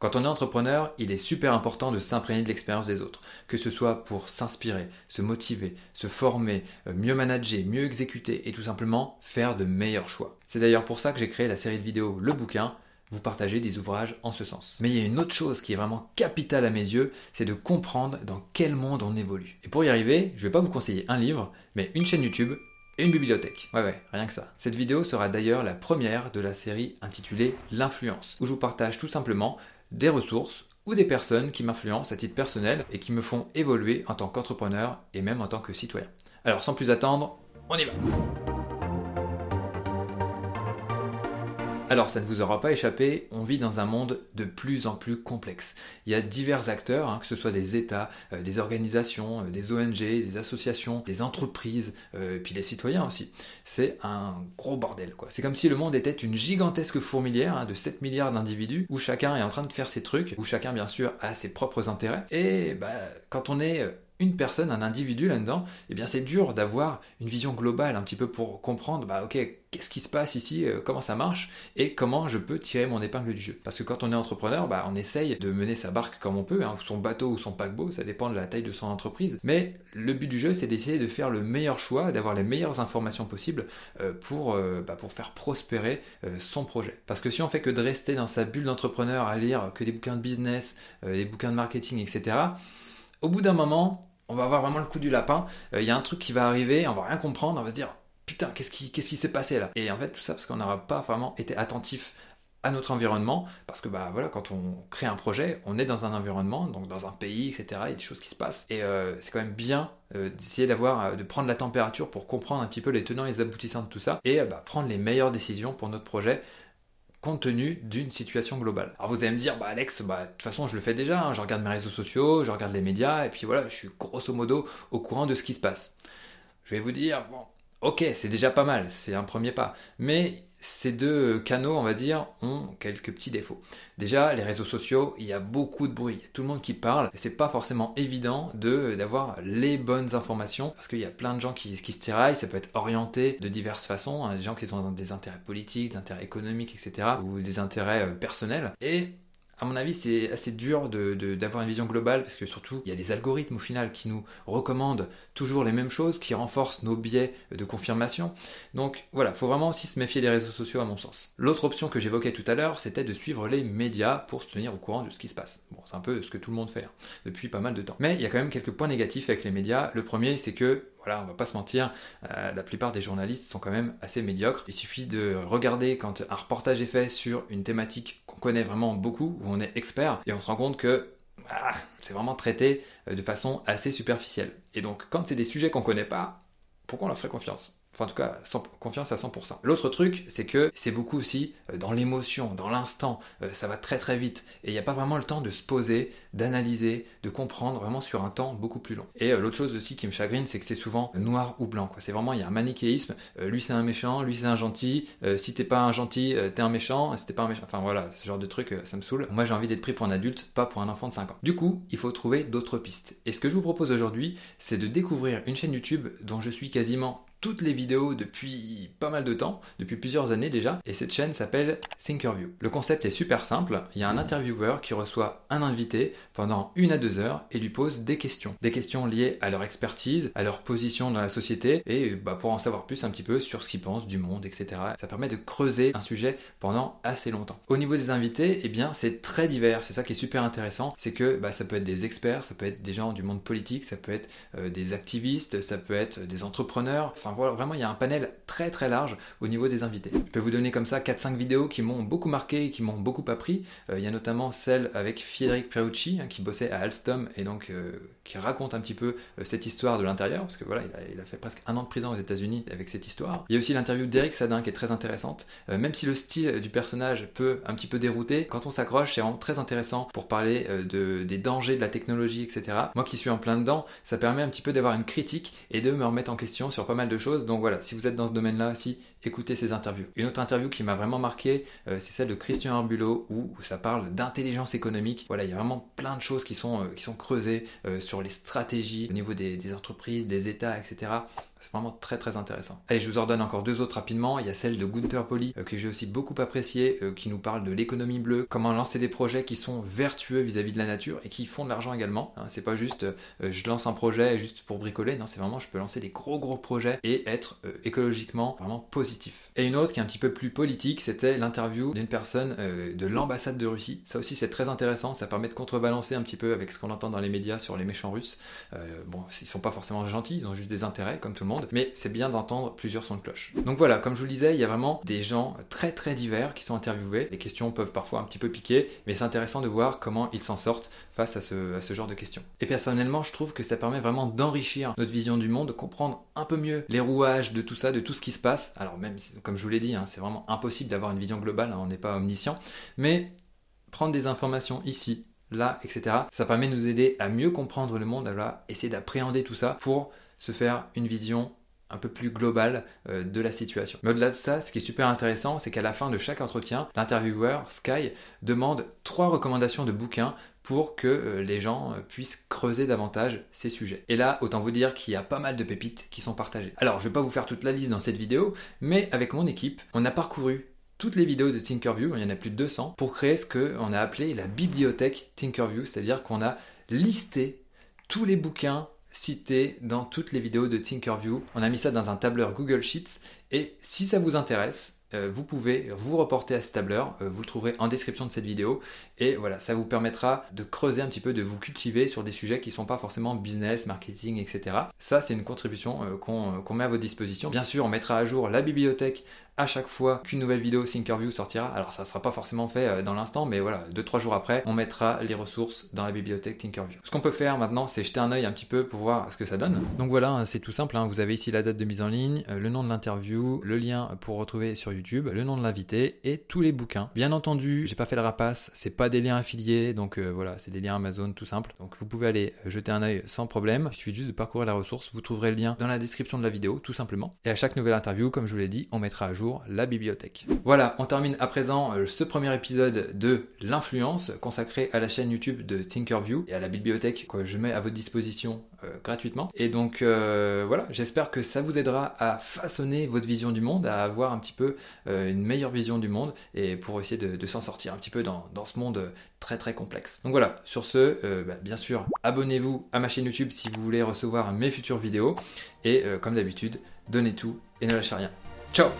Quand on est entrepreneur, il est super important de s'imprégner de l'expérience des autres, que ce soit pour s'inspirer, se motiver, se former, euh, mieux manager, mieux exécuter et tout simplement faire de meilleurs choix. C'est d'ailleurs pour ça que j'ai créé la série de vidéos Le Bouquin, vous partagez des ouvrages en ce sens. Mais il y a une autre chose qui est vraiment capitale à mes yeux, c'est de comprendre dans quel monde on évolue. Et pour y arriver, je ne vais pas vous conseiller un livre, mais une chaîne YouTube et une bibliothèque. Ouais ouais, rien que ça. Cette vidéo sera d'ailleurs la première de la série intitulée L'influence, où je vous partage tout simplement des ressources ou des personnes qui m'influencent à titre personnel et qui me font évoluer en tant qu'entrepreneur et même en tant que citoyen. Alors sans plus attendre, on y va Alors, ça ne vous aura pas échappé, on vit dans un monde de plus en plus complexe. Il y a divers acteurs, hein, que ce soit des États, euh, des organisations, euh, des ONG, des associations, des entreprises, euh, puis les citoyens aussi. C'est un gros bordel, quoi. C'est comme si le monde était une gigantesque fourmilière hein, de 7 milliards d'individus, où chacun est en train de faire ses trucs, où chacun, bien sûr, a ses propres intérêts. Et bah, quand on est une personne, un individu là-dedans, eh bien c'est dur d'avoir une vision globale un petit peu pour comprendre, bah ok, qu'est-ce qui se passe ici, euh, comment ça marche et comment je peux tirer mon épingle du jeu. Parce que quand on est entrepreneur, bah, on essaye de mener sa barque comme on peut, hein, son bateau ou son paquebot, ça dépend de la taille de son entreprise. Mais le but du jeu, c'est d'essayer de faire le meilleur choix, d'avoir les meilleures informations possibles euh, pour, euh, bah, pour faire prospérer son projet. Parce que si on fait que de rester dans sa bulle d'entrepreneur à lire que des bouquins de business, des bouquins de marketing, etc., au bout d'un moment, on va avoir vraiment le coup du lapin. Euh, il y a un truc qui va arriver, on va rien comprendre, on va se dire putain, qu'est-ce qui s'est passé là? Et en fait, tout ça parce qu'on n'aura pas vraiment été attentif à notre environnement, parce que bah voilà, quand on crée un projet, on est dans un environnement, donc dans un pays, etc. Il y a des choses qui se passent, et euh, c'est quand même bien euh, d'essayer de prendre la température pour comprendre un petit peu les tenants et les aboutissants de tout ça, et bah, prendre les meilleures décisions pour notre projet compte tenu d'une situation globale. Alors vous allez me dire, bah Alex, bah de toute façon je le fais déjà, hein. je regarde mes réseaux sociaux, je regarde les médias, et puis voilà, je suis grosso modo au courant de ce qui se passe. Je vais vous dire, bon, ok, c'est déjà pas mal, c'est un premier pas, mais ces deux canaux, on va dire, ont quelques petits défauts. Déjà, les réseaux sociaux, il y a beaucoup de bruit, il y a tout le monde qui parle, et c'est pas forcément évident de d'avoir les bonnes informations, parce qu'il y a plein de gens qui, qui, se tiraillent, ça peut être orienté de diverses façons, hein, des gens qui ont des intérêts politiques, des intérêts économiques, etc., ou des intérêts euh, personnels, et à mon avis, c'est assez dur d'avoir une vision globale parce que surtout, il y a des algorithmes au final qui nous recommandent toujours les mêmes choses, qui renforcent nos biais de confirmation. Donc voilà, il faut vraiment aussi se méfier des réseaux sociaux à mon sens. L'autre option que j'évoquais tout à l'heure, c'était de suivre les médias pour se tenir au courant de ce qui se passe. Bon, c'est un peu ce que tout le monde fait hein, depuis pas mal de temps. Mais il y a quand même quelques points négatifs avec les médias. Le premier, c'est que voilà, on va pas se mentir, euh, la plupart des journalistes sont quand même assez médiocres. Il suffit de regarder quand un reportage est fait sur une thématique connaît vraiment beaucoup, où on est expert, et on se rend compte que ah, c'est vraiment traité euh, de façon assez superficielle. Et donc, quand c'est des sujets qu'on connaît pas, pourquoi on leur ferait confiance? Enfin, en tout cas, sans, confiance à 100%. L'autre truc, c'est que c'est beaucoup aussi euh, dans l'émotion, dans l'instant. Euh, ça va très très vite. Et il n'y a pas vraiment le temps de se poser, d'analyser, de comprendre vraiment sur un temps beaucoup plus long. Et euh, l'autre chose aussi qui me chagrine, c'est que c'est souvent noir ou blanc. C'est vraiment, il y a un manichéisme. lui, c'est un méchant, lui, c'est un gentil. si t'es pas un gentil, t'es un méchant. Si t'es pas un méchant. Enfin voilà, ce genre de truc, ça me saoule. Moi, j'ai envie d'être pris pour un adulte, pas pour un enfant de 5 ans. Du coup, il faut trouver d'autres pistes. Et ce que je vous propose aujourd'hui, c'est de découvrir une chaîne YouTube dont je suis quasiment toutes les vidéos depuis pas mal de temps, depuis plusieurs années déjà, et cette chaîne s'appelle Thinkerview. Le concept est super simple, il y a un intervieweur qui reçoit un invité pendant une à deux heures et lui pose des questions. Des questions liées à leur expertise, à leur position dans la société, et bah, pour en savoir plus un petit peu sur ce qu'ils pensent du monde, etc. Ça permet de creuser un sujet pendant assez longtemps. Au niveau des invités, eh bien c'est très divers, c'est ça qui est super intéressant, c'est que bah, ça peut être des experts, ça peut être des gens du monde politique, ça peut être euh, des activistes, ça peut être des entrepreneurs, enfin voilà, vraiment il y a un panel très très large au niveau des invités. Je peux vous donner comme ça 4-5 vidéos qui m'ont beaucoup marqué et qui m'ont beaucoup appris. Euh, il y a notamment celle avec Frédéric Perucci hein, qui bossait à Alstom et donc euh, qui raconte un petit peu euh, cette histoire de l'intérieur, parce que voilà, il a, fait presque un an de prison aux États-Unis avec cette histoire. Il y a aussi l'interview d'Eric Sadin qui est très intéressante, même si le style du personnage peut un petit peu dérouter, quand on s'accroche, c'est vraiment très intéressant pour parler de, des dangers de la technologie, etc. Moi qui suis en plein dedans, ça permet un petit peu d'avoir une critique et de me remettre en question sur pas mal de Donc voilà, si vous êtes dans ce domaine-là aussi, écoutez ces interviews. Une autre interview qui m'a vraiment marqué, euh, c'est celle de Christian Arbulot où, ça parle d'intelligence économique. Voilà, il y a vraiment plein de choses qui sont, euh, creusées euh, sur les stratégies au niveau des, entreprises, des États, etc. C'est vraiment très très intéressant. Allez, je vous en donne encore deux autres rapidement. Il y a celle de Gunther Poli euh, que j'ai aussi beaucoup apprécié, euh, qui nous parle de l'économie bleue, comment lancer des projets qui sont vertueux vis-à-vis de la nature et qui font de l'argent également. Hein. c'est pas juste euh, je lance un projet juste pour bricoler, non, c'est vraiment je peux lancer des gros gros projets et être écologiquement vraiment positif. Et une autre qui est un petit peu plus politique, c'était l'interview d'une personne de l'ambassade de Russie. Ça aussi c'est très intéressant, ça permet de contrebalancer un petit peu avec ce qu'on entend dans les médias sur les méchants russes. bon, ils sont pas forcément gentils, ils ont juste des intérêts comme tout le monde mais c'est bien d'entendre plusieurs sons de cloche. Donc voilà, comme je vous le disais, il y a vraiment des gens très très divers qui sont interviewés. Les questions peuvent parfois un petit peu piquer, mais c'est intéressant de voir comment ils s'en sortent face à ce, genre de questions. Et personnellement, je trouve que ça permet vraiment d'enrichir notre vision du monde, de comprendre un peu mieux les rouages de tout ça, de tout ce qui se passe. Alors même, comme je vous l'ai dit, hein, c'est vraiment impossible d'avoir une vision globale, hein, on n'est pas omniscient, mais prendre des informations ici, là, etc. Ça permet de nous aider à mieux comprendre le monde, à essayer d'appréhender tout ça pour se faire une vision un peu plus globale euh, de la situation. Mais au-delà de ça, ce qui est super intéressant, c'est qu'à la fin de chaque entretien, l'intervieweur, Sky, demande trois recommandations de bouquins pour que euh, les gens euh, puissent creuser davantage ces sujets. Et là, autant vous dire qu'il y a pas mal de pépites qui sont partagées. Alors, je ne vais pas vous faire toute la liste dans cette vidéo, mais avec mon équipe, on a parcouru toutes les vidéos de Tinkerview, il y en a plus de 200, pour créer ce qu'on a appelé la bibliothèque Tinkerview, c'est-à-dire qu'on a listé tous les bouquins cité dans toutes les vidéos de Tinkerview. On a mis ça dans un tableur Google Sheets et si ça vous intéresse, euh, vous pouvez vous reporter à ce tableur, euh, vous le trouverez en description de cette vidéo et voilà, ça vous permettra de creuser un petit peu, de vous cultiver sur des sujets qui ne sont pas forcément business, marketing, etc. Ça, c'est une contribution euh, qu'on met à votre disposition. Bien sûr, on mettra à jour la bibliothèque à chaque fois qu'une nouvelle vidéo Thinkerview sortira. Alors ça ne sera pas forcément fait euh, dans l'instant, mais voilà, 2-3 jours après, on mettra les ressources dans la bibliothèque Thinkerview. Ce qu'on peut faire maintenant, c'est jeter un œil un petit peu pour voir ce que ça donne. Donc voilà, hein, c'est tout simple, hein. vous avez ici la date de mise en ligne, euh, le nom de l'interview, le lien pour retrouver sur YouTube, le nom de l'invité et tous les bouquins. Bien entendu, j'ai pas fait le rapace, c'est pas des liens affiliés, donc euh, voilà, c'est des liens Amazon tout simple. Donc vous pouvez aller jeter un œil sans problème. Il suffit juste de parcourir la ressource, vous trouverez le lien dans la description de la vidéo tout simplement. Et à chaque nouvelle interview, comme je vous l'ai dit, on mettra à jour la bibliothèque. Voilà, on termine à présent euh, ce premier épisode de l'influence consacré à la chaîne YouTube de Tinkerview et à la bibliothèque que je mets à votre disposition euh, gratuitement. Et donc euh, voilà, j'espère que ça vous aidera à façonner votre vision du monde, à avoir un petit peu une meilleure vision du monde et pour essayer de, s'en sortir un petit peu dans, ce monde très très complexe. Donc voilà, sur ce, bah, bien sûr, abonnez-vous à ma chaîne YouTube si vous voulez recevoir mes futures vidéos et comme d'habitude, donnez tout et ne lâchez rien. Ciao